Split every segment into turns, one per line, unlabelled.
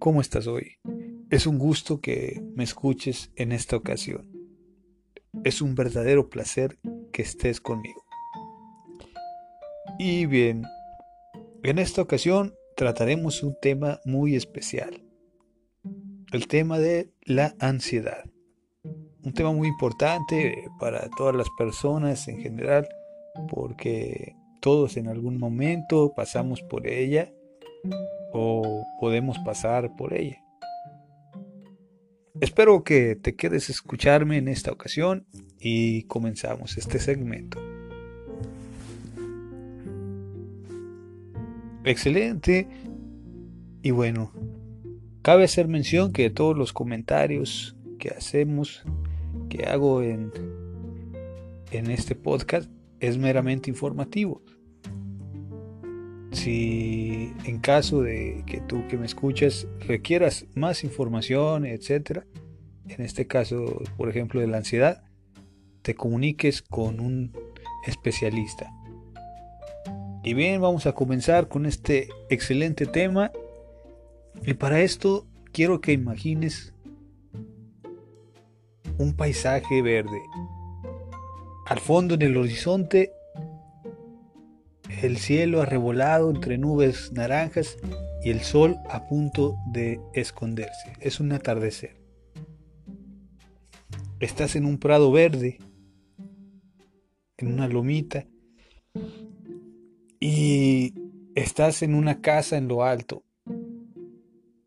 ¿cómo estás hoy? Es un gusto que me escuches en esta ocasión. Es un verdadero placer que estés conmigo. Y bien, en esta ocasión trataremos un tema muy especial. El tema de la ansiedad. Un tema muy importante para todas las personas en general porque todos en algún momento pasamos por ella o podemos pasar por ella. Espero que te quedes escucharme en esta ocasión y comenzamos este segmento. Excelente. Y bueno, cabe hacer mención que todos los comentarios que hacemos, que hago en, en este podcast, es meramente informativo. Si en caso de que tú que me escuchas requieras más información, etcétera, en este caso, por ejemplo, de la ansiedad, te comuniques con un especialista. Y bien, vamos a comenzar con este excelente tema. Y para esto quiero que imagines un paisaje verde. Al fondo en el horizonte el cielo arrebolado entre nubes naranjas y el sol a punto de esconderse. Es un atardecer. Estás en un prado verde, en una lomita, y estás en una casa en lo alto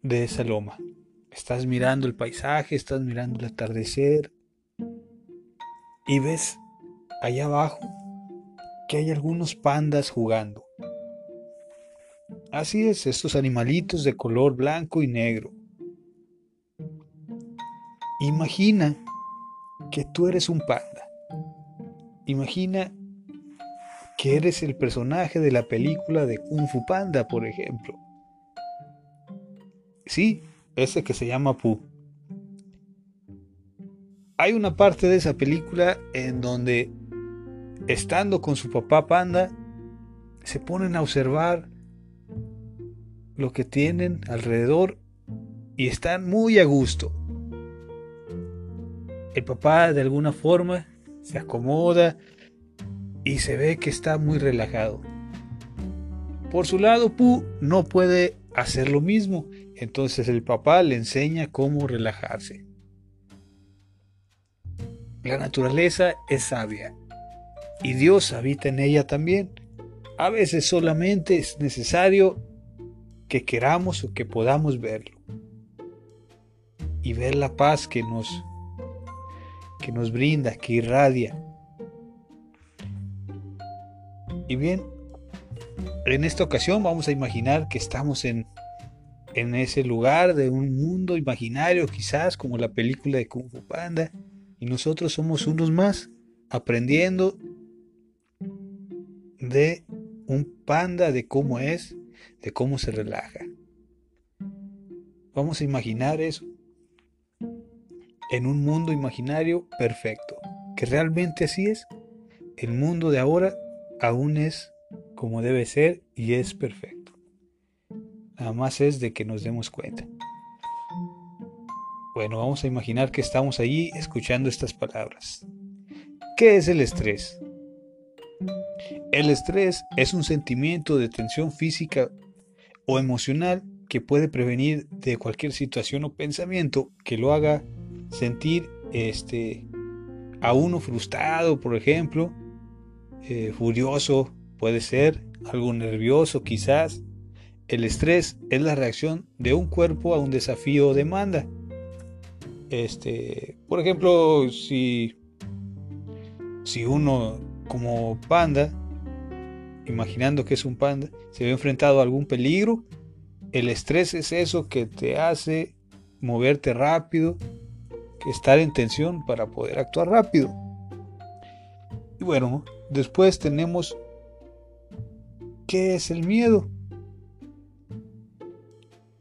de esa loma. Estás mirando el paisaje, estás mirando el atardecer, y ves allá abajo que hay algunos pandas jugando. Así es, estos animalitos de color blanco y negro. Imagina que tú eres un panda. Imagina que eres el personaje de la película de Kung Fu Panda, por ejemplo. Sí, ese que se llama Pu. Hay una parte de esa película en donde estando con su papá panda, se ponen a observar lo que tienen alrededor y están muy a gusto. El papá de alguna forma se acomoda y se ve que está muy relajado. Por su lado, Pu no puede hacer lo mismo, entonces el papá le enseña cómo relajarse. La naturaleza es sabia y Dios habita en ella también. A veces solamente es necesario que queramos o que podamos verlo y ver la paz que nos que nos brinda, que irradia. Y bien, en esta ocasión vamos a imaginar que estamos en, en ese lugar de un mundo imaginario, quizás como la película de Kung Fu Panda, y nosotros somos unos más, aprendiendo de un panda, de cómo es, de cómo se relaja. Vamos a imaginar eso en un mundo imaginario perfecto, que realmente así es. El mundo de ahora aún es como debe ser y es perfecto. Nada más es de que nos demos cuenta. Bueno, vamos a imaginar que estamos allí escuchando estas palabras. ¿Qué es el estrés? El estrés es un sentimiento de tensión física o emocional que puede prevenir de cualquier situación o pensamiento que lo haga sentir este, a uno frustrado, por ejemplo, eh, furioso, puede ser, algo nervioso quizás. El estrés es la reacción de un cuerpo a un desafío o demanda. Este, por ejemplo, si, si uno como panda, imaginando que es un panda, se ve enfrentado a algún peligro, el estrés es eso que te hace moverte rápido, estar en tensión para poder actuar rápido. Y bueno, después tenemos ¿qué es el miedo?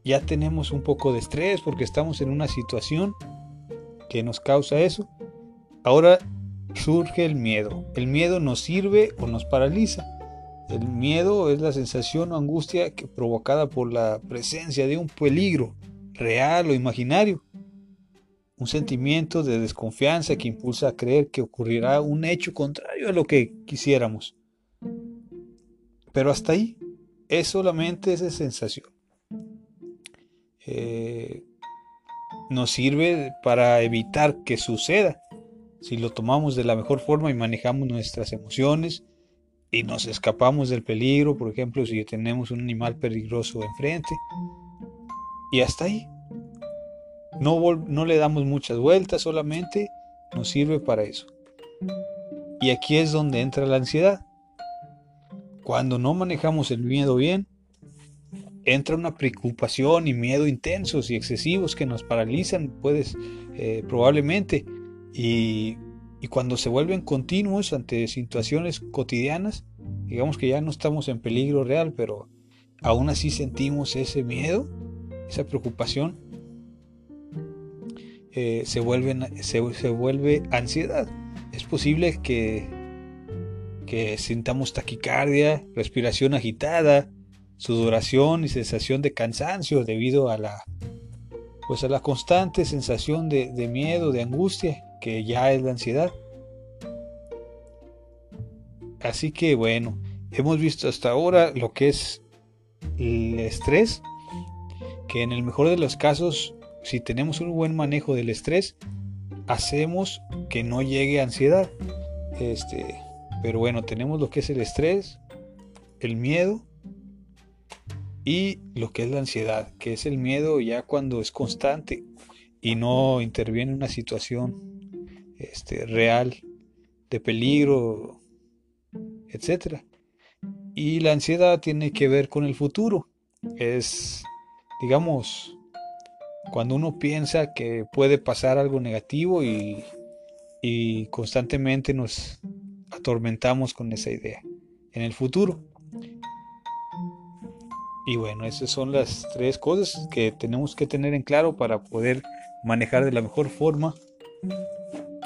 Ya tenemos un poco de estrés porque estamos en una situación que nos causa eso. Ahora surge el miedo. El miedo nos sirve o nos paraliza. El miedo es la sensación o angustia que, provocada por la presencia de un peligro real o imaginario. Un sentimiento de desconfianza que impulsa a creer que ocurrirá un hecho contrario a lo que quisiéramos. Pero hasta ahí es solamente esa sensación. Eh, nos sirve para evitar que suceda. Si lo tomamos de la mejor forma y manejamos nuestras emociones y nos escapamos del peligro, por ejemplo, si tenemos un animal peligroso enfrente. Y hasta ahí. No, no le damos muchas vueltas, solamente nos sirve para eso. Y aquí es donde entra la ansiedad. Cuando no manejamos el miedo bien, entra una preocupación y miedo intensos y excesivos que nos paralizan, puedes, eh, probablemente, y, y, cuando se vuelven continuos ante situaciones cotidianas, digamos que ya no estamos en peligro real, pero aún así sentimos ese miedo, esa preocupación, eh, se, vuelven, se, vuelve ansiedad. Es posible que, que sintamos taquicardia, respiración agitada, sudoración y sensación de cansancio debido a la pues a la constante sensación de, miedo, de angustia, que ya es la ansiedad. Así que bueno, hemos visto hasta ahora lo que es el estrés, que en el mejor de los casos, si tenemos un buen manejo del estrés, hacemos que no llegue ansiedad. Este, pero bueno, tenemos lo que es el estrés, el miedo y lo que es la ansiedad, que es el miedo ya cuando es constante y no interviene una situación este, real de peligro, etc. Y la ansiedad tiene que ver con el futuro. Es, digamos, cuando uno piensa que puede pasar algo negativo y constantemente nos atormentamos con esa idea en el futuro. Y bueno, esas son las tres cosas que tenemos que tener en claro para poder manejar de la mejor forma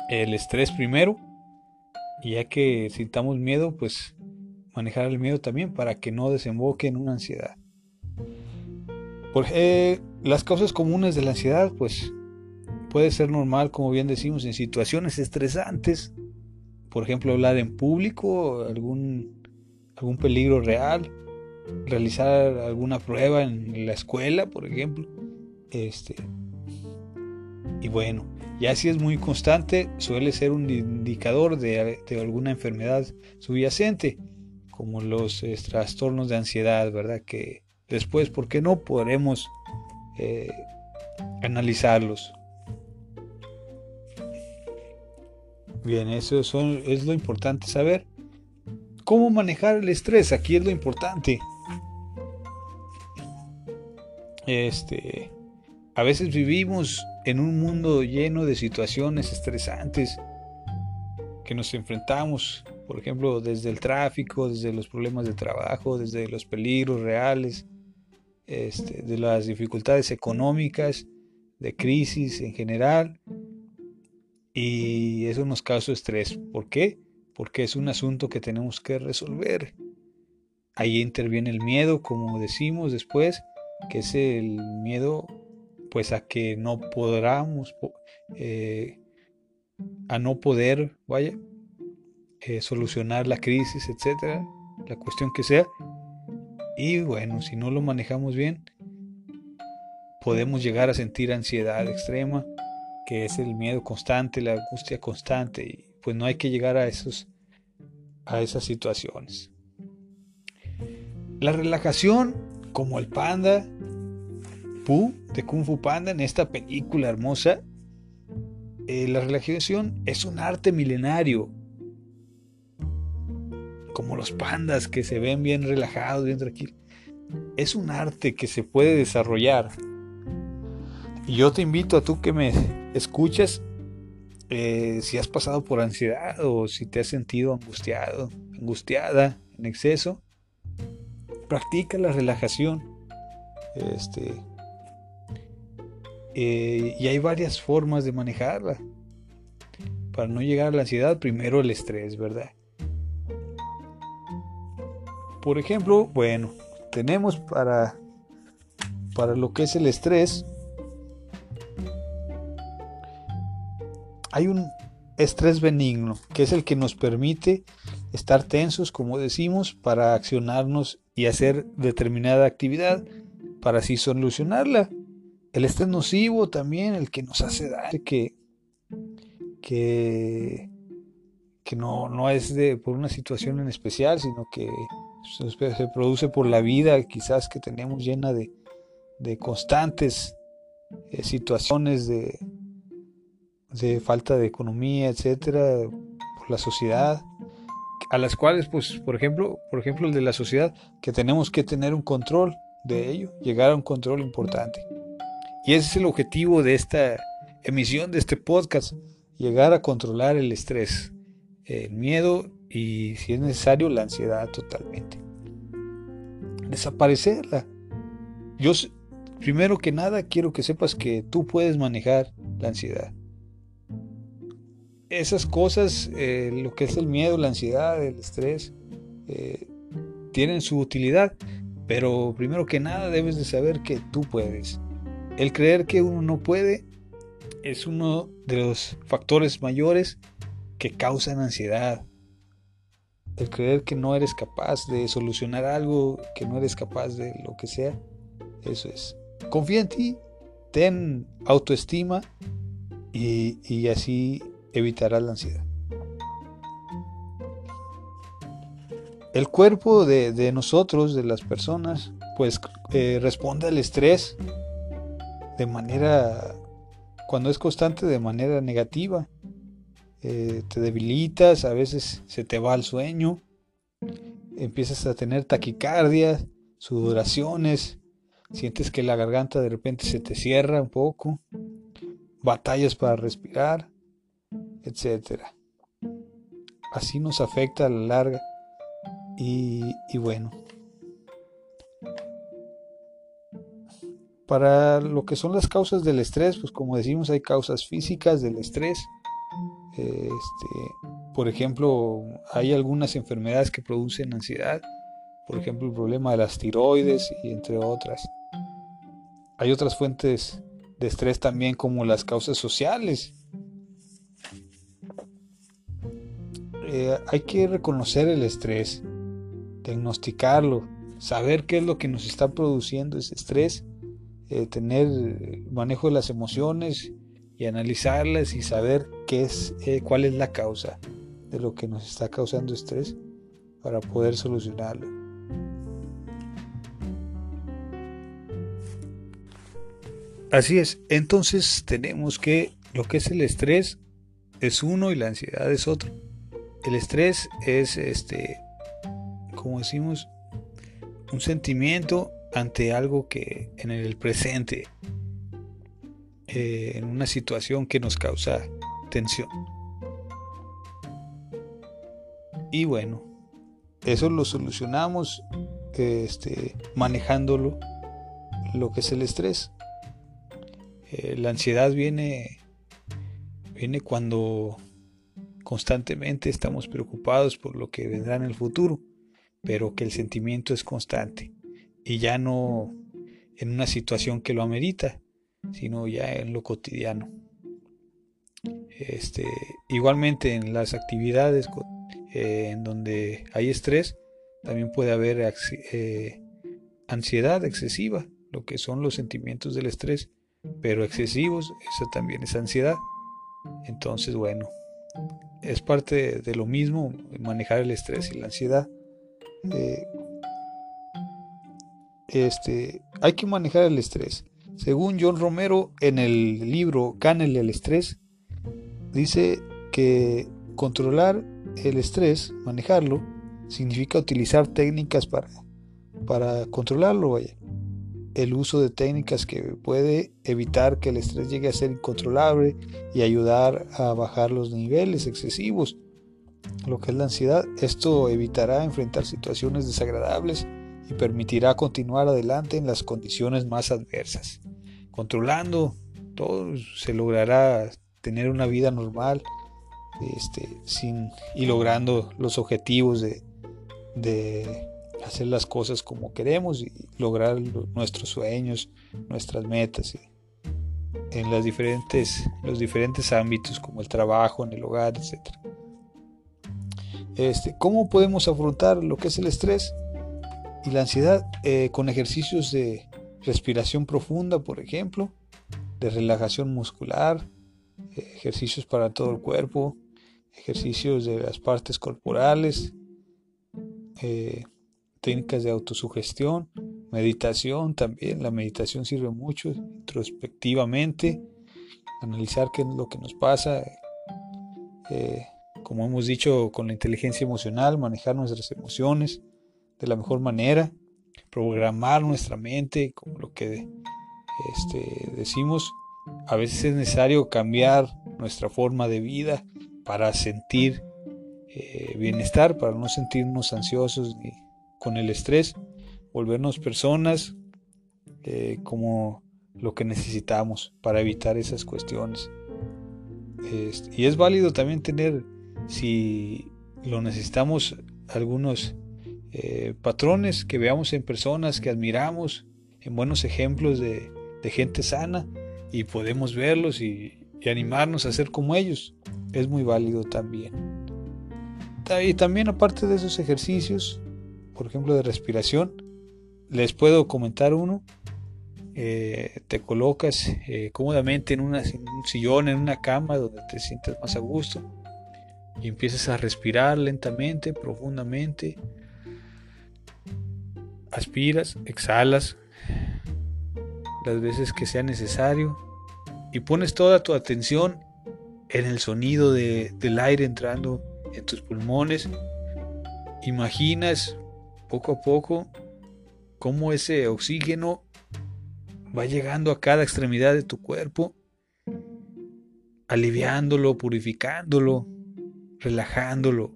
el estrés primero. Y ya que sintamos miedo, pues manejar el miedo también para que no desemboque en una ansiedad. Porque las causas comunes de la ansiedad, pues puede ser normal, como bien decimos, en situaciones estresantes. Por ejemplo, hablar en público, algún, algún peligro real realizar alguna prueba en la escuela, por ejemplo. Este, y bueno, ya si es muy constante, suele ser un indicador de, alguna enfermedad subyacente, como los trastornos de ansiedad, ¿verdad? Que después, ¿por qué no? Podremos eh, analizarlos. Bien, eso es lo importante saber. ¿Cómo manejar el estrés? Aquí es lo importante. Este, a veces vivimos en un mundo lleno de situaciones estresantes que nos enfrentamos, por ejemplo, desde el tráfico, desde los problemas de trabajo, desde los peligros reales, este, de las dificultades económicas, de crisis en general. Y eso nos causa estrés. ¿Por qué? Porque es un asunto que tenemos que resolver. Ahí interviene el miedo, como decimos después, que es el miedo pues a que no podamos, eh, a no poder, vaya, eh, solucionar la crisis, etcétera, la cuestión que sea. Y bueno, si no lo manejamos bien, podemos llegar a sentir ansiedad extrema, que es el miedo constante, la angustia constante, y pues no hay que llegar a esos a esas situaciones. La relajación como el panda De Kung Fu Panda en esta película hermosa, eh, la relajación es un arte milenario. Como los pandas que se ven bien relajados, bien tranquilos. Es un arte que se puede desarrollar. Y yo te invito a tú que me escuchas, eh, si has pasado por ansiedad o si te has sentido angustiado, angustiada en exceso, practica la relajación. Este, eh, y hay varias formas de manejarla. Para no llegar a la ansiedad, primero el estrés, ¿verdad? Por ejemplo, bueno, tenemos para, para lo que es el estrés, hay un estrés benigno, que es el que nos permite estar tensos, como decimos, para accionarnos y hacer determinada actividad para así solucionarla. El estrés nocivo también, el que nos hace daño, que, que, que no, no es de, por una situación en especial, sino que se produce por la vida quizás que tenemos llena de, de constantes eh, situaciones de, de falta de economía, etcétera, por la sociedad, a las cuales, pues, por ejemplo, por ejemplo, el de la sociedad, que tenemos que tener un control de ello, llegar a un control importante. Y ese es el objetivo de esta emisión, de este podcast, llegar a controlar el estrés, el miedo y, si es necesario, la ansiedad totalmente. Desaparecerla. Yo, primero que nada, quiero que sepas que tú puedes manejar la ansiedad esas cosas, eh, lo que es el miedo, la ansiedad, el estrés, eh, tienen su utilidad, pero primero que nada debes de saber que tú puedes. El creer que uno no puede es uno de los factores mayores que causan ansiedad. El creer que no eres capaz de solucionar algo, que no eres capaz de lo que sea, eso es. Confía en ti, ten autoestima y, así evitará la ansiedad. El cuerpo de, nosotros, de las personas, pues eh, responde al estrés de manera, cuando es constante, de manera negativa. Eh, te debilitas, a veces se te va el sueño, empiezas a tener taquicardia, sudoraciones, sientes que la garganta de repente se te cierra un poco, batallas para respirar, etcétera. Así nos afecta a la larga y, bueno. Para lo que son las causas del estrés, pues como decimos, hay causas físicas del estrés. Este, por ejemplo, hay algunas enfermedades que producen ansiedad. Por ejemplo, el problema de las tiroides y entre otras. Hay otras fuentes de estrés también como las causas sociales. Eh, hay que reconocer el estrés, diagnosticarlo, saber qué es lo que nos está produciendo ese estrés, eh, tener manejo de las emociones y analizarlas y saber qué es, eh, cuál es la causa de lo que nos está causando estrés para poder solucionarlo. Así es, entonces tenemos que lo que es el estrés es uno y la ansiedad es otro. El estrés es, este, como decimos, un sentimiento ante algo que en el presente, eh, en una situación que nos causa tensión. Y bueno, eso lo solucionamos este, manejándolo, lo que es el estrés. Eh, la ansiedad viene, viene cuando Constantemente estamos preocupados por lo que vendrá en el futuro, pero que el sentimiento es constante y ya no en una situación que lo amerita, sino ya en lo cotidiano. Este, igualmente en las actividades eh, en donde hay estrés, también puede haber eh, ansiedad excesiva, lo que son los sentimientos del estrés, pero excesivos, eso también es ansiedad. Entonces, bueno, es parte de lo mismo manejar el estrés y la ansiedad. Eh, este, hay que manejar el estrés. Según John Romero, en el libro Canel el estrés, dice que controlar el estrés, manejarlo, significa utilizar técnicas para, para controlarlo. Vaya el uso de técnicas que puede evitar que el estrés llegue a ser incontrolable y ayudar a bajar los niveles excesivos, lo que es la ansiedad. Esto evitará enfrentar situaciones desagradables y permitirá continuar adelante en las condiciones más adversas. Controlando todo se logrará tener una vida normal este, sin, y logrando los objetivos de, de hacer las cosas como queremos y lograr nuestros sueños, nuestras metas. en las diferentes, los diferentes ámbitos como el trabajo, en el hogar, etc. Este, ¿Cómo podemos afrontar lo que es el estrés y la ansiedad? Eh, con ejercicios de respiración profunda, por ejemplo, de relajación muscular, ejercicios para todo el cuerpo, ejercicios de las partes corporales, eh, técnicas de autosugestión, meditación también. La meditación sirve mucho introspectivamente, analizar qué es lo que nos pasa. Eh, como hemos dicho, con la inteligencia emocional, manejar nuestras emociones de la mejor manera, programar nuestra mente, como lo que este, decimos. A veces es necesario cambiar nuestra forma de vida para sentir eh, bienestar, para no sentirnos ansiosos ni con el estrés, volvernos personas eh, como lo que necesitamos para evitar esas cuestiones. y es válido también tener, si lo necesitamos, algunos eh, patrones que veamos en personas que admiramos, en buenos ejemplos de, gente sana, y podemos verlos y animarnos a ser como ellos. Es muy válido también. Y también aparte de esos ejercicios, por ejemplo de respiración, les puedo comentar uno. Eh, te colocas eh, cómodamente en, un sillón, en una cama donde te sientas más a gusto y empiezas a respirar lentamente, profundamente. Aspiras, exhalas las veces que sea necesario y pones toda tu atención en el sonido del aire entrando en tus pulmones. Imaginas poco a poco cómo ese oxígeno va llegando a cada extremidad de tu cuerpo, aliviándolo, purificándolo, relajándolo.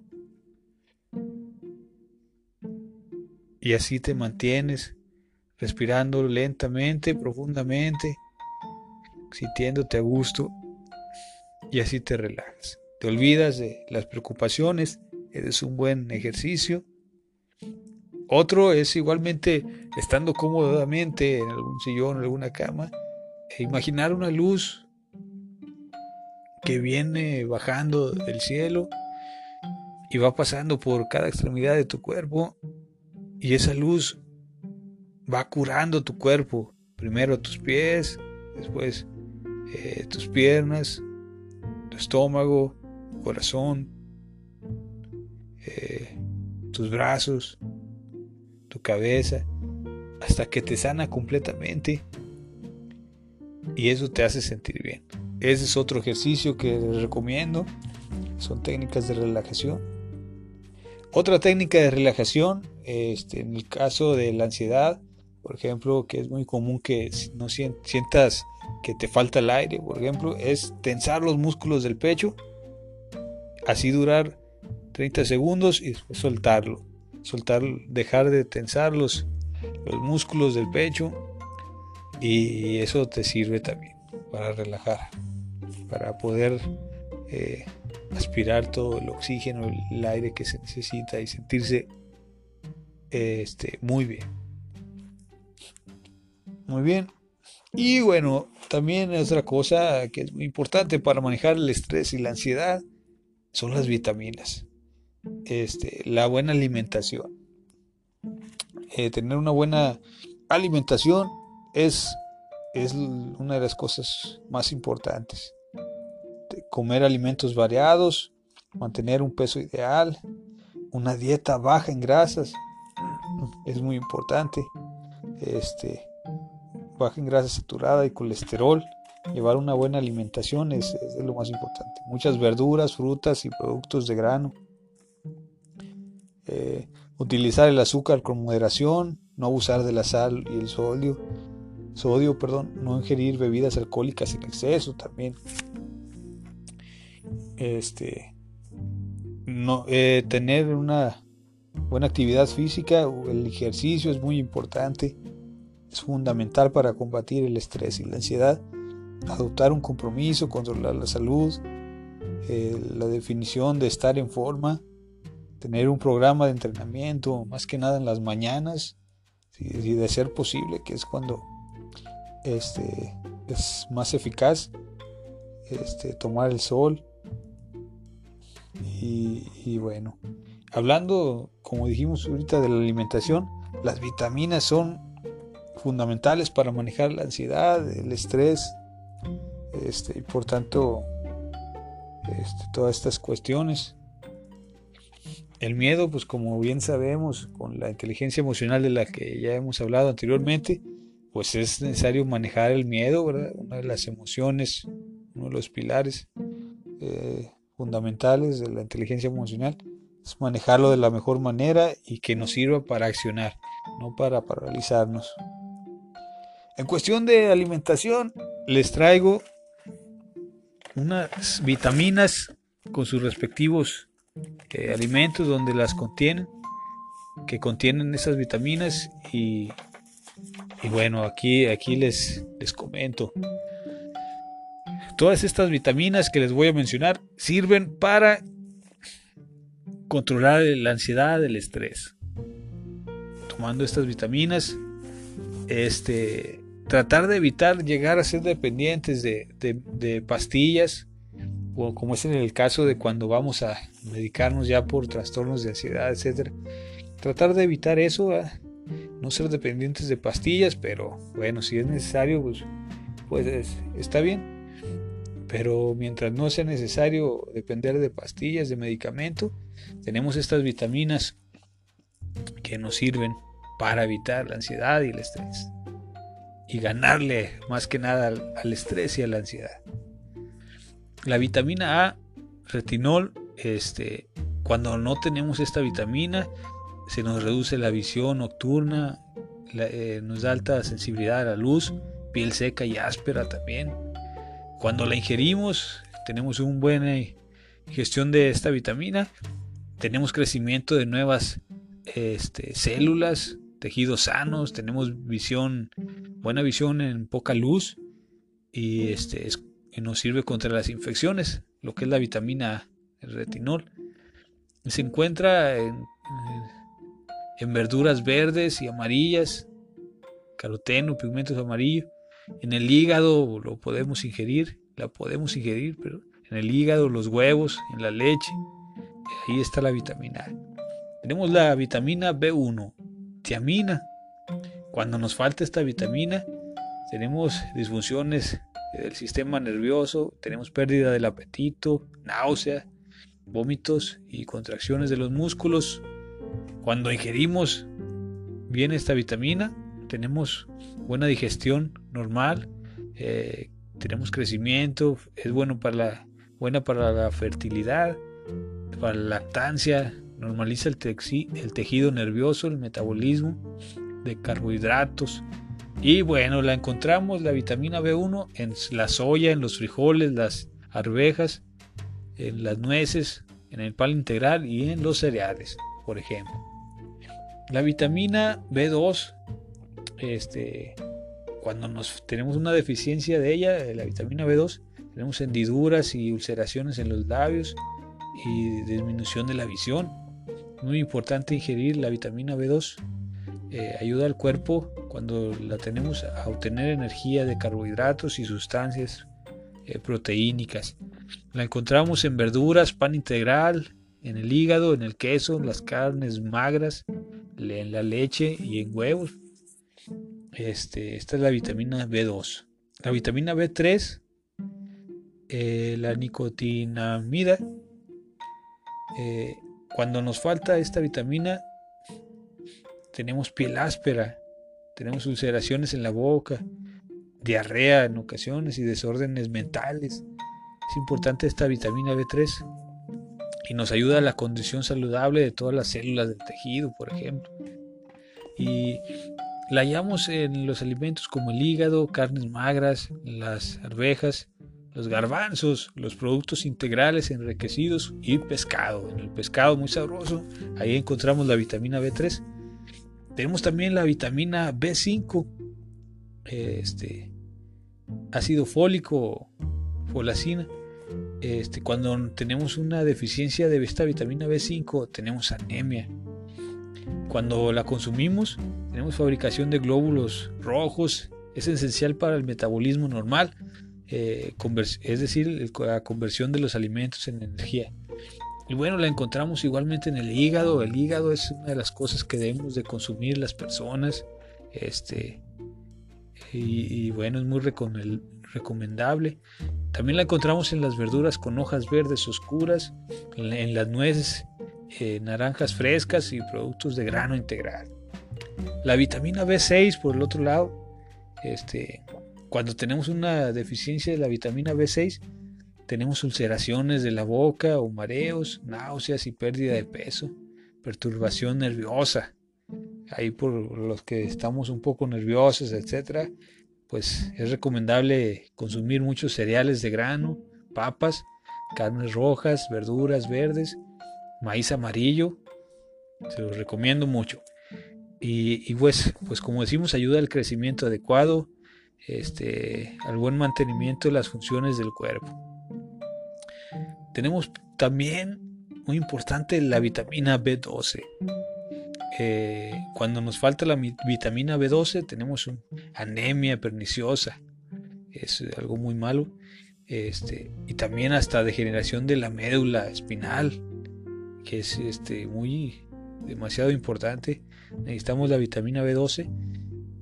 Y así te mantienes respirando lentamente, profundamente, sintiéndote a gusto y así te relajas. Te olvidas de las preocupaciones, es un buen ejercicio. Otro es igualmente estando cómodamente en algún sillón o alguna cama, e imaginar una luz que viene bajando del cielo y va pasando por cada extremidad de tu cuerpo y esa luz va curando tu cuerpo, primero tus pies, después eh, tus piernas, tu estómago, corazón, eh, tus brazos, tu cabeza, hasta que te sana completamente y eso te hace sentir bien. Ese es otro ejercicio que les recomiendo. Son técnicas de relajación. Otra técnica de relajación, este, en el caso de la ansiedad, por ejemplo, que es muy común que no sientas que te falta el aire, por ejemplo, es tensar los músculos del pecho así durar 30 segundos y después soltarlo. Soltar, dejar de tensar los, los músculos del pecho y eso te sirve también para relajar, para poder eh, aspirar todo el oxígeno, el aire que se necesita y sentirse este, muy bien. Muy bien. Y bueno, también otra cosa que es muy importante para manejar el estrés y la ansiedad son las vitaminas. Este, la buena alimentación. Eh, tener una buena alimentación es, es una de las cosas más importantes. Comer alimentos variados, mantener un peso ideal, una dieta baja en grasas es muy importante. Este, baja en grasa saturada y colesterol Llevar una buena alimentación es, lo más importante. Muchas verduras, frutas y productos de grano. Eh, utilizar el azúcar con moderación, no abusar de la sal y el sodio, sodio, perdón, no ingerir bebidas alcohólicas en exceso también. Este, no, eh, tener una buena actividad física, el ejercicio es muy importante, es fundamental para combatir el estrés y la ansiedad adoptar un compromiso, controlar la salud, eh, la definición de estar en forma, tener un programa de entrenamiento, más que nada en las mañanas, y de ser posible, que es cuando este, es más eficaz este, tomar el sol. Y, bueno, hablando, como dijimos ahorita, de la alimentación, las vitaminas son fundamentales para manejar la ansiedad, el estrés, este, y por tanto, este, todas estas cuestiones. El miedo, pues como bien sabemos, con la inteligencia emocional de la que ya hemos hablado anteriormente, pues es necesario manejar el miedo, ¿verdad? Una de las emociones, uno de los pilares eh, fundamentales de la inteligencia emocional es manejarlo de la mejor manera y que nos sirva para accionar, no para paralizarnos. En cuestión de alimentación, les traigo unas vitaminas con sus respectivos eh, alimentos donde las contienen, que contienen esas vitaminas y y bueno, aquí, aquí les, les comento. Todas estas vitaminas que les voy a mencionar sirven para controlar la ansiedad, el estrés. Tomando estas vitaminas, este, tratar de evitar llegar a ser dependientes de, pastillas, o como es en el caso de cuando vamos a medicarnos ya por trastornos de ansiedad, etcétera. Tratar de evitar eso, no ser dependientes de pastillas, pero bueno, si es necesario, pues, pues está bien. Pero mientras no sea necesario depender de pastillas, de medicamento, tenemos estas vitaminas que nos sirven para evitar la ansiedad y el estrés. Y ganarle más que nada al, al estrés y a la ansiedad. La vitamina A, retinol, este, cuando no tenemos esta vitamina, se nos reduce la visión nocturna, eh, nos da alta sensibilidad a la luz, piel seca y áspera también. Cuando la ingerimos, tenemos una buena gestión de esta vitamina, tenemos crecimiento de nuevas este, células, tejidos sanos, tenemos visión, buena visión en poca luz y este, nos sirve contra las infecciones, lo que es la vitamina A, el retinol. Se encuentra en en verduras verdes y amarillas, caroteno, pigmentos amarillos. En el hígado lo podemos ingerir, la podemos ingerir, pero en el hígado, los huevos, en la leche, ahí está la vitamina A. Tenemos la vitamina B1, tiamina. Cuando nos falta esta vitamina, tenemos disfunciones del sistema nervioso, tenemos pérdida del apetito, náusea, vómitos y contracciones de los músculos, cuando ingerimos bien esta vitamina, tenemos buena digestión normal, eh, tenemos crecimiento, es bueno para la, buena para la fertilidad, para la lactancia, normaliza el, el tejido nervioso, el metabolismo de carbohidratos. Y bueno, la encontramos la vitamina B1 en la soya, en los frijoles, las arvejas, en las nueces, en el pan integral y en los cereales, por ejemplo. La vitamina B2, este, cuando nos tenemos una deficiencia de ella, de la vitamina B2, tenemos hendiduras y ulceraciones en los labios y disminución de la visión. Muy importante ingerir la vitamina B2. Eh, ayuda al cuerpo cuando la tenemos a obtener energía de carbohidratos y sustancias eh, proteínicas. La encontramos en verduras, pan integral, en el hígado, en el queso, las carnes magras, en la leche y en huevos. Este, esta es la vitamina B2. La vitamina B3, eh, la nicotinamida. Eh, cuando nos falta esta vitamina, tenemos piel áspera, tenemos ulceraciones en la boca, diarrea en ocasiones y desórdenes mentales. Es importante esta vitamina B3 y nos ayuda a la condición saludable de todas las células del tejido, por ejemplo. Y la hallamos en los alimentos como el hígado, carnes magras, las arvejas, los garbanzos, los productos integrales enriquecidos y pescado. En el pescado muy sabroso, ahí encontramos la vitamina B3. Tenemos también la vitamina B5, este, ácido fólico, folacina este, cuando tenemos una deficiencia de esta vitamina B5, tenemos anemia. Cuando la consumimos, tenemos fabricación de glóbulos rojos Es esencial para el metabolismo normal, eh, es decir, la conversión de los alimentos en energía. Y bueno, la encontramos igualmente en el hígado. El hígado es una de las cosas que debemos de consumir las personas. Este, y, bueno, es muy recomendable. También la encontramos en las verduras con hojas verdes oscuras, en, las nueces, eh, naranjas frescas y productos de grano integral. La vitamina B6, por el otro lado, este, cuando tenemos una deficiencia de la vitamina B6, tenemos ulceraciones de la boca o mareos, náuseas y pérdida de peso, perturbación nerviosa. Ahí por los que estamos un poco nerviosos, etcétera, pues es recomendable consumir muchos cereales de grano, papas, carnes rojas, verduras verdes, maíz amarillo. Se los recomiendo mucho. Y, pues, pues como decimos, ayuda al crecimiento adecuado, este, al buen mantenimiento de las funciones del cuerpo. Tenemos también, muy importante, la vitamina B12. Eh, cuando nos falta la vitamina B12 tenemos anemia perniciosa, es algo muy malo, este, y también hasta degeneración de la médula espinal, que es este, muy demasiado importante necesitamos la vitamina B12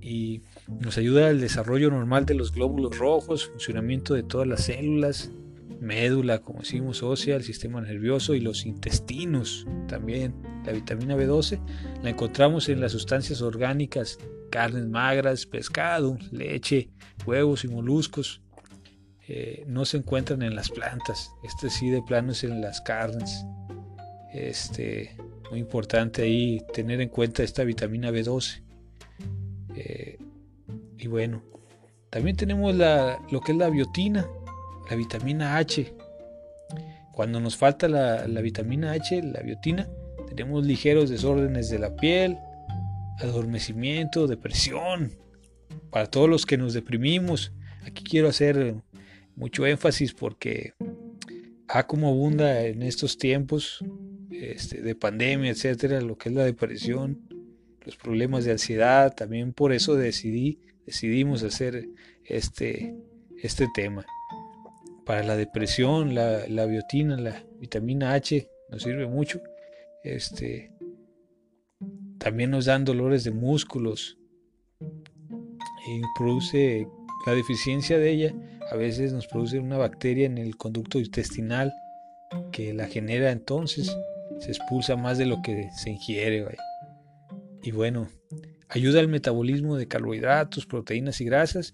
y nos ayuda al desarrollo normal de los glóbulos rojos, funcionamiento de todas las células, médula, como decimos, ósea, el sistema nervioso y los intestinos también. La vitamina B12 la encontramos en las sustancias orgánicas, carnes magras, pescado, leche, huevos y moluscos. Eh, no se encuentran en las plantas. Este sí de plano es en las carnes. Este, muy importante ahí tener en cuenta esta vitamina B12. Eh, y bueno, también tenemos la, lo que es la biotina, la vitamina H. Cuando nos falta la, la vitamina H, la biotina, tenemos ligeros desórdenes de la piel, adormecimiento, depresión. Para todos los que nos deprimimos, aquí quiero hacer mucho énfasis porque a como abunda en estos tiempos este, de pandemia, etcétera, lo que es la depresión, los problemas de ansiedad, también por eso decidí, decidimos hacer este, este tema. Para la depresión, la, biotina, la vitamina H nos sirve mucho. Este, también nos dan dolores de músculos y produce la deficiencia de ella. A veces nos produce una bacteria en el conducto intestinal que la genera entonces se expulsa más de lo que se ingiere. Y bueno, ayuda al metabolismo de carbohidratos, proteínas y grasas.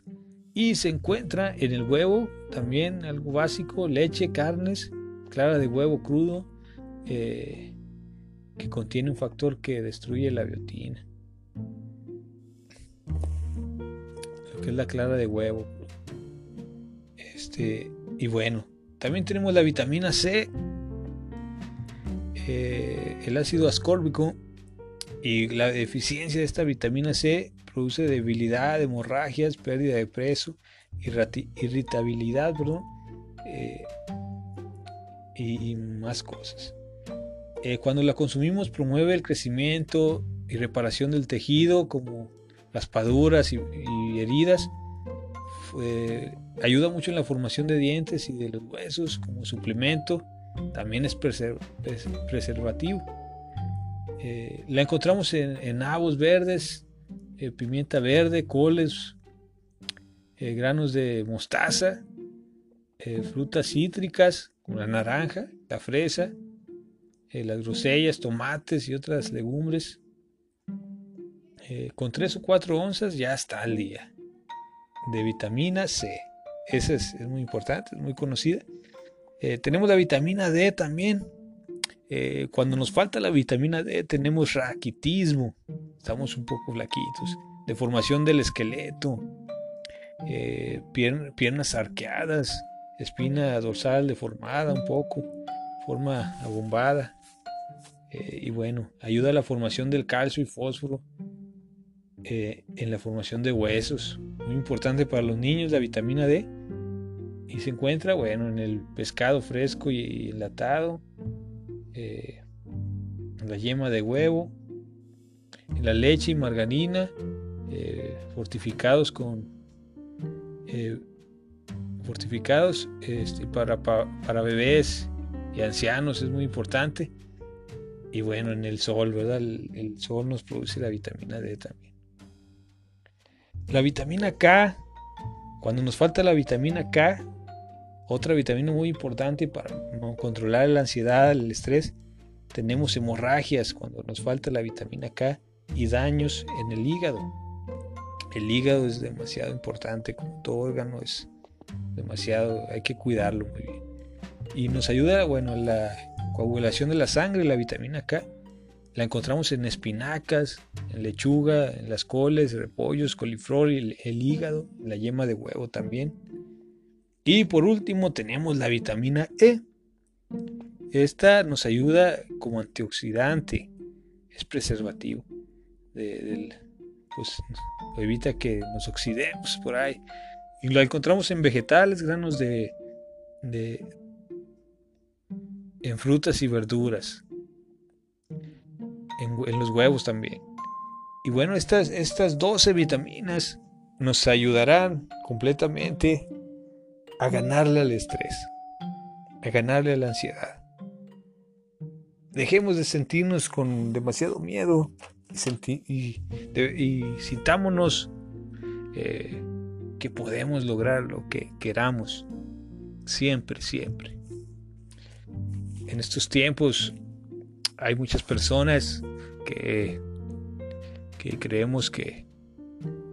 Y se encuentra en el huevo también algo básico, leche, carnes, clara de huevo crudo, eh, que contiene un factor que destruye la biotina. Lo que es la clara de huevo. Este, y bueno, también tenemos la vitamina C, eh, el ácido ascórbico y la deficiencia de esta vitamina C produce debilidad, hemorragias, pérdida de peso, irritabilidad, eh, y, más cosas. Eh, cuando la consumimos promueve el crecimiento y reparación del tejido como las paduras y, heridas. ayuda mucho en la formación de dientes y de los huesos como suplemento también es preservativo. Eh, la encontramos en, en verdes, eh, pimienta verde, coles, eh, granos de mostaza, frutas cítricas como la naranja, la fresa, las grosellas, tomates y otras legumbres. con 3 o 4 onzas ya está al día de vitamina C. Esa es muy importante, es muy conocida. Eh, tenemos la vitamina D también. Eh, cuando nos falta la vitamina D tenemos raquitismo, estamos un poco flaquitos, deformación del esqueleto, eh, piernas arqueadas, espina dorsal deformada un poco, forma abombada. y bueno, ayuda a la formación del calcio y fósforo en la formación de huesos. Muy importante para los niños la vitamina D y se encuentra, bueno, en el pescado fresco y enlatado, eh, en la yema de huevo, en la leche y margarina, eh, fortificados con eh, fortificados este, para, para, bebés y ancianos es muy importante. Y bueno, en el sol, ¿verdad? El, sol nos produce la vitamina D también. La vitamina K, cuando nos falta la vitamina K, otra vitamina muy importante para controlar la ansiedad, el estrés, tenemos hemorragias cuando nos falta la vitamina K y daños en el hígado. El hígado es demasiado importante, como todo órgano es demasiado, hay que cuidarlo muy bien. Y nos ayuda, bueno, la coagulación de la sangre, la vitamina K. La encontramos en espinacas, en lechuga, en las coles, repollos, coliflor, el, el hígado, la yema de huevo también. Y por último tenemos la vitamina E. Esta nos ayuda como antioxidante, es preservativo, pues evita que nos oxidemos por ahí. Y lo encontramos en vegetales, granos de, en frutas y verduras, en, los huevos también. Y bueno, estas, estas 12 vitaminas nos ayudarán completamente a ganarle al estrés, a ganarle a la ansiedad. Dejemos de sentirnos con demasiado miedo y, sintámonos eh, que podemos lograr lo que queramos. Siempre, siempre. En estos tiempos hay muchas personas que, que creemos que,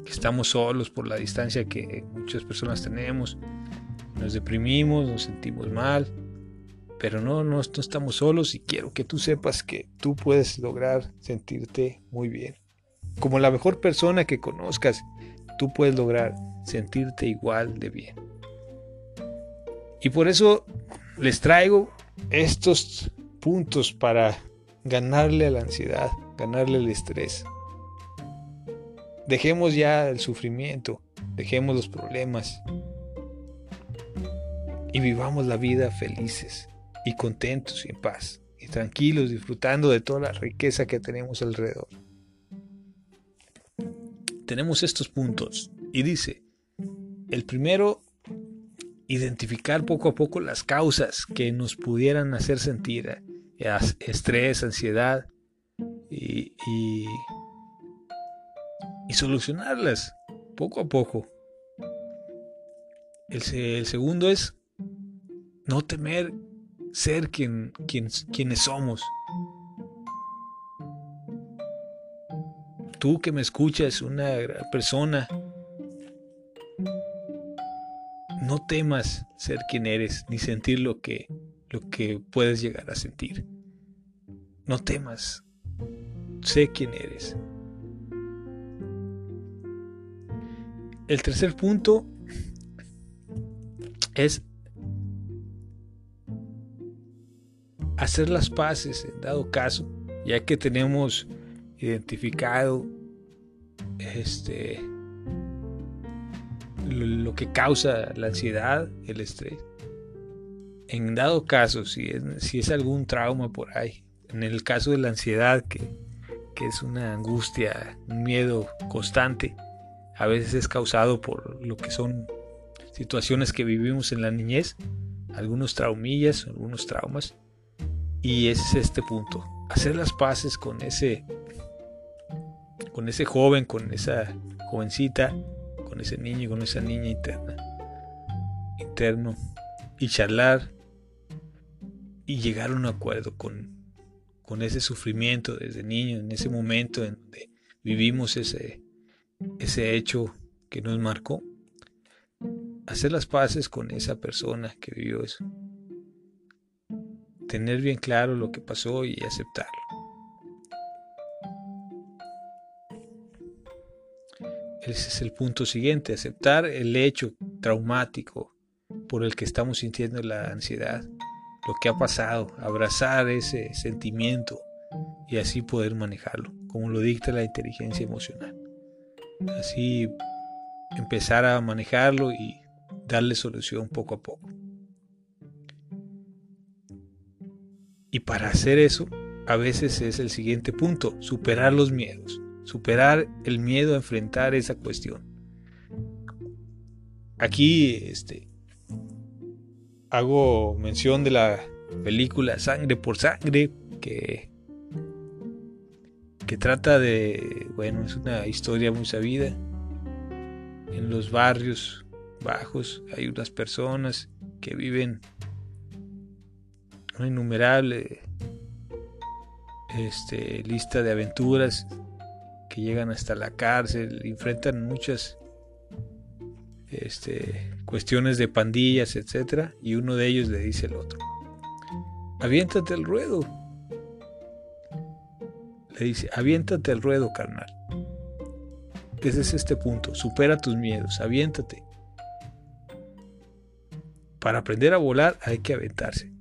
estamos solos por la distancia que muchas personas tenemos. Nos deprimimos, nos sentimos mal, pero no, no, estamos solos y quiero que tú sepas que tú puedes lograr sentirte muy bien. Como la mejor persona que conozcas, tú puedes lograr sentirte igual de bien. Y por eso les traigo estos puntos para ganarle a la ansiedad, ganarle el estrés. Dejemos ya el sufrimiento, dejemos los problemas y vivamos la vida felices y contentos y en paz y tranquilos disfrutando de toda la riqueza que tenemos alrededor. Tenemos estos puntos y dice, el primero, identificar poco a poco las causas que nos pudieran hacer sentir estrés, ansiedad y, y, solucionarlas poco a poco. El, el segundo es no temer ser quien, quien, quienes somos. Tú que me escuchas, una persona, no temas ser quien eres ni sentir lo que, lo que puedes llegar a sentir. No temas, sé quién eres. El tercer punto es hacer las paces en dado caso, ya que tenemos identificado este lo, que causa la ansiedad, el estrés. En dado caso, si es, si es algún trauma por ahí, en el caso de la ansiedad, que, que es una angustia, un miedo constante, a veces es causado por lo que son situaciones que vivimos en la niñez, algunos traumillas, algunos traumas, y ese es este punto, hacer las paces con ese con ese joven, con esa jovencita, con ese niño y con esa niña interna. Interno y charlar y llegar a un acuerdo con, con ese sufrimiento desde niño, en ese momento en donde vivimos ese, ese hecho que nos marcó. Hacer las paces con esa persona que vivió eso tener bien claro lo que pasó y aceptarlo. Ese es el punto siguiente, aceptar el hecho traumático por el que estamos sintiendo la ansiedad, lo que ha pasado, abrazar ese sentimiento y así poder manejarlo, como lo dicta la inteligencia emocional. Así empezar a manejarlo y darle solución poco a poco. Y para hacer eso, a veces es el siguiente punto, superar los miedos, superar el miedo a enfrentar esa cuestión. aquí este, hago mención de la película Sangre por Sangre, que, que trata de, bueno, es una historia muy sabida. En los barrios bajos hay unas personas que viven una innumerable este, lista de aventuras que llegan hasta la cárcel, enfrentan muchas este, cuestiones de pandillas, etcétera, y uno de ellos le dice al otro: Aviéntate al ruedo. Le dice: Aviéntate al ruedo, carnal. Es este punto. Supera tus miedos, aviéntate. Para aprender a volar hay que aventarse.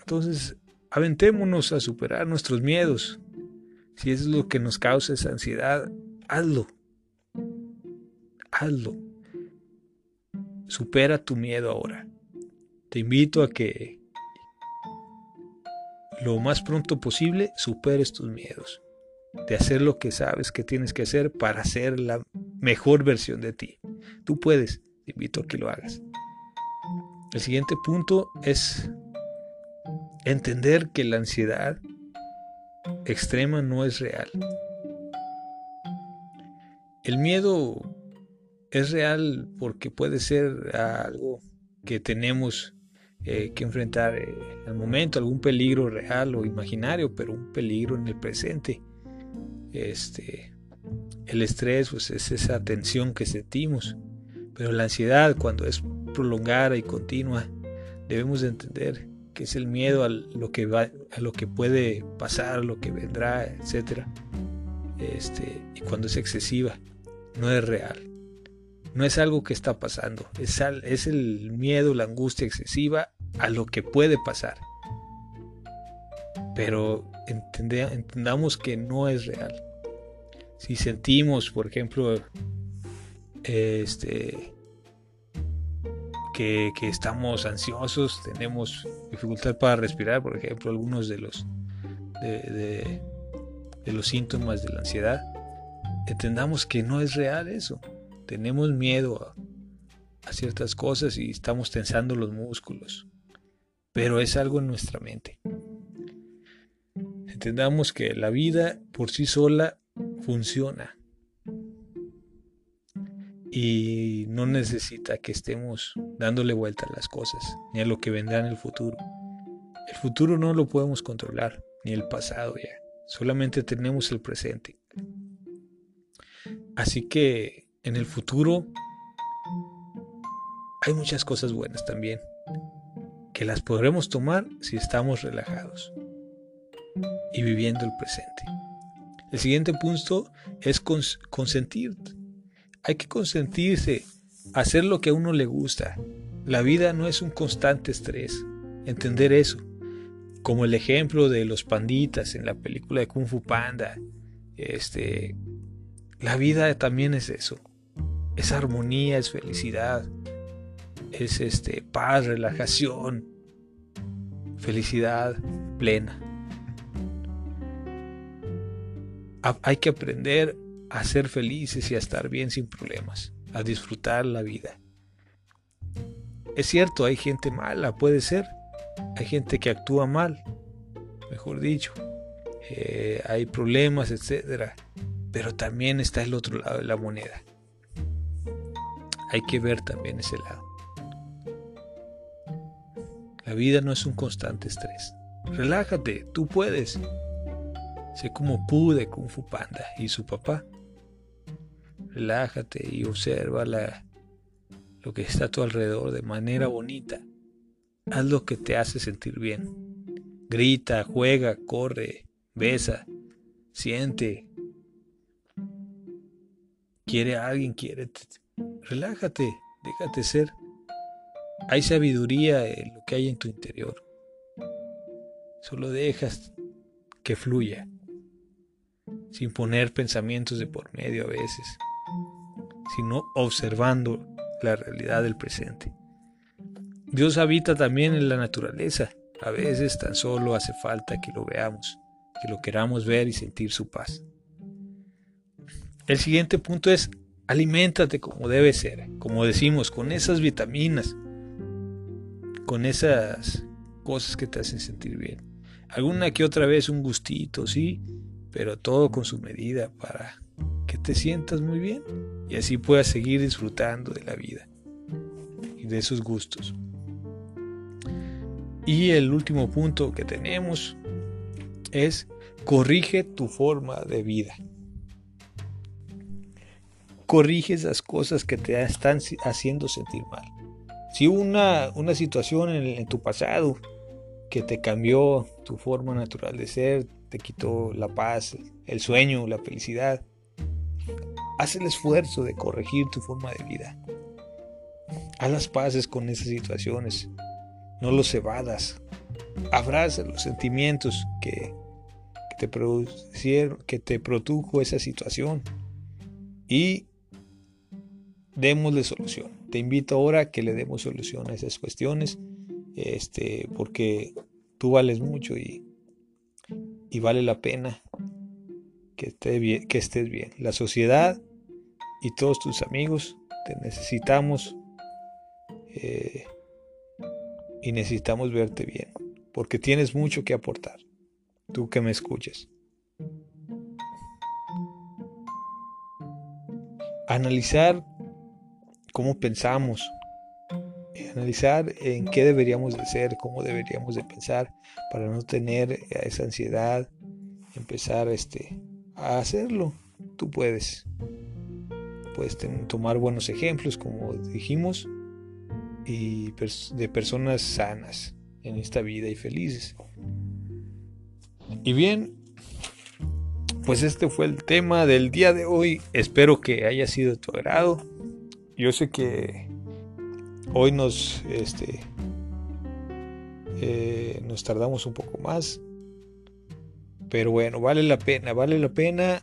Entonces, aventémonos a superar nuestros miedos. Si es lo que nos causa esa ansiedad, hazlo. Hazlo. Supera tu miedo ahora. Te invito a que lo más pronto posible superes tus miedos. De hacer lo que sabes que tienes que hacer para ser la mejor versión de ti. Tú puedes. Te invito a que lo hagas. El siguiente punto es entender que la ansiedad extrema no es real. El miedo es real porque puede ser algo que tenemos eh, que enfrentar eh, al momento, algún peligro real o imaginario, pero un peligro en el presente. Este, el estrés pues, es esa tensión que sentimos, pero la ansiedad cuando es prolongada y continua, debemos de entender que es el miedo a lo que va, a lo que puede pasar, a lo que vendrá, etcétera. Este, y cuando es excesiva, no es real. No es algo que está pasando, es, es el miedo, la angustia excesiva a lo que puede pasar. Pero entendamos que no es real. Si sentimos, por ejemplo, este, que, estamos ansiosos, tenemos dificultad para respirar, por ejemplo, algunos de los, de, los síntomas de la ansiedad, entendamos que no es real eso. Tenemos miedo a, ciertas cosas y estamos tensando los músculos, pero es algo en nuestra mente. Entendamos que la vida por sí sola funciona y no necesita que estemos dándole vuelta a las cosas, ni a lo que vendrá en el futuro. El futuro no lo podemos controlar, ni el pasado ya, solamente tenemos el presente. Así que en el futuro hay muchas cosas buenas también, que las podremos tomar si estamos relajados y viviendo el presente. El siguiente punto es consentir hay que consentirse, hacer lo que a uno le gusta. La vida no es un constante estrés. Entender eso. Como el ejemplo de los panditas en la película de Kung Fu Panda. Este, la vida también es eso. Es armonía, es felicidad. Es este paz, relajación, felicidad plena. Hay que aprender a ser felices y a estar bien sin problemas, a disfrutar la vida. Es cierto, hay gente mala, puede ser, hay gente que actúa mal, mejor dicho, eh, hay problemas, etcétera, pero también está el otro lado de la moneda. Hay que ver también ese lado. La vida no es un constante estrés. Relájate, tú puedes. Sé como pude Kung Fu Panda y su papá relájate y observa lo que está a tu alrededor de manera bonita. Haz lo que te hace sentir bien. Grita, juega, corre, besa, siente. Quiere a alguien, quiere. Relájate, déjate ser. Hay sabiduría en lo que hay en tu interior. Solo dejas que fluya, sin poner pensamientos de por medio a veces sino observando la realidad del presente. Dios habita también en la naturaleza. A veces tan solo hace falta que lo veamos, que lo queramos ver y sentir su paz. El siguiente punto es aliméntate como debe ser, como decimos, con esas vitaminas, con esas cosas que te hacen sentir bien. Alguna que otra vez un gustito, sí, pero todo con su medida para que te sientas muy bien y así puedas seguir disfrutando de la vida y de sus gustos. Y el último punto que tenemos es corrige tu forma de vida. Corrige esas cosas que te están haciendo sentir mal. Si una, una situación en, tu pasado que te cambió tu forma natural de ser, te quitó la paz, el sueño, la felicidad, haz el esfuerzo de corregir tu forma de vida. Haz las paces con esas situaciones. No los evadas. Abraza los sentimientos que, te producieron, que te produjo esa situación. Y démosle solución. Te invito ahora a que le demos solución a esas cuestiones. Este, porque tú vales mucho y, y vale la pena que, esté bien, que estés bien. La sociedad y todos tus amigos te necesitamos eh, y necesitamos verte bien, porque tienes mucho que aportar, tú que me escuches. Analizar cómo pensamos, analizar en qué deberíamos de ser, cómo deberíamos de pensar para no tener esa ansiedad, empezar este, a hacerlo. Tú puedes. Puedes tomar buenos ejemplos, como dijimos, y de personas sanas en esta vida y felices. Y bien, pues este fue el tema del día de hoy. Espero que haya sido de tu agrado. Yo sé que hoy nos, este, eh, nos tardamos un poco más. Pero bueno, vale la pena, vale la pena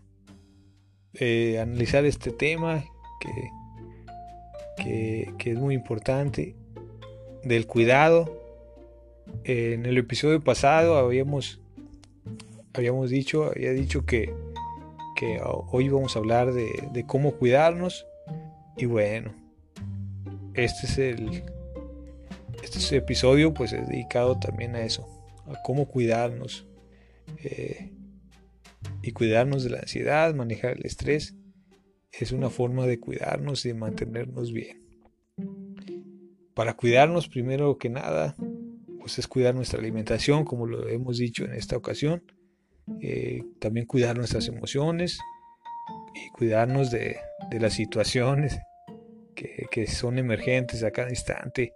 eh, analizar este tema que que, es muy importante, del cuidado. en el episodio pasado habíamos, habíamos dicho, había dicho que, que hoy vamos a hablar de, cómo cuidarnos. Y bueno, este es el este episodio pues es dedicado también a eso, a cómo cuidarnos eh, y cuidarnos de la ansiedad, manejar el estrés es una forma de cuidarnos y de mantenernos bien. Para cuidarnos, primero que nada, pues es cuidar nuestra alimentación, como lo hemos dicho en esta ocasión. Eh, también cuidar nuestras emociones y cuidarnos de, las situaciones que, que, son emergentes a cada instante.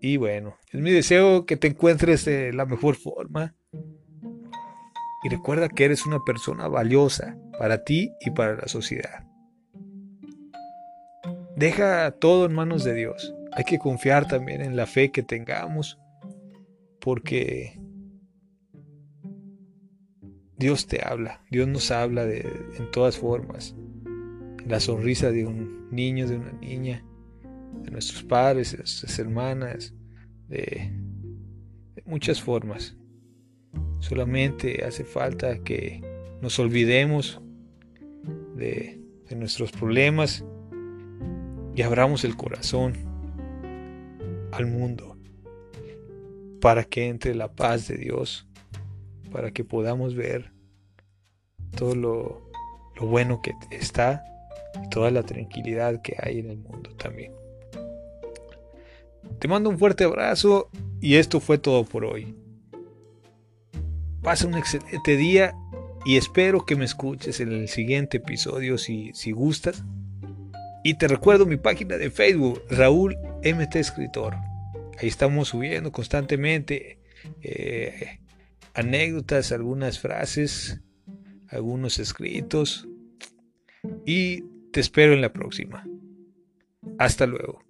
Y bueno, es mi deseo que te encuentres de la mejor forma. Y recuerda que eres una persona valiosa para ti y para la sociedad. Deja todo en manos de Dios. Hay que confiar también en la fe que tengamos, porque Dios te habla, Dios nos habla de, en todas formas. La sonrisa de un niño, de una niña, de nuestros padres, de nuestras hermanas, de, muchas formas. Solamente hace falta que nos olvidemos de, nuestros problemas y abramos el corazón al mundo para que entre la paz de Dios, para que podamos ver todo lo, bueno que está toda la tranquilidad que hay en el mundo también. Te mando un fuerte abrazo y esto fue todo por hoy. Pasa un excelente día y espero que me escuches en el siguiente episodio si, si gustas. Y te recuerdo mi página de Facebook, Raúl MT Escritor. Ahí estamos subiendo constantemente eh, anécdotas, algunas frases, algunos escritos. Y te espero en la próxima. Hasta luego.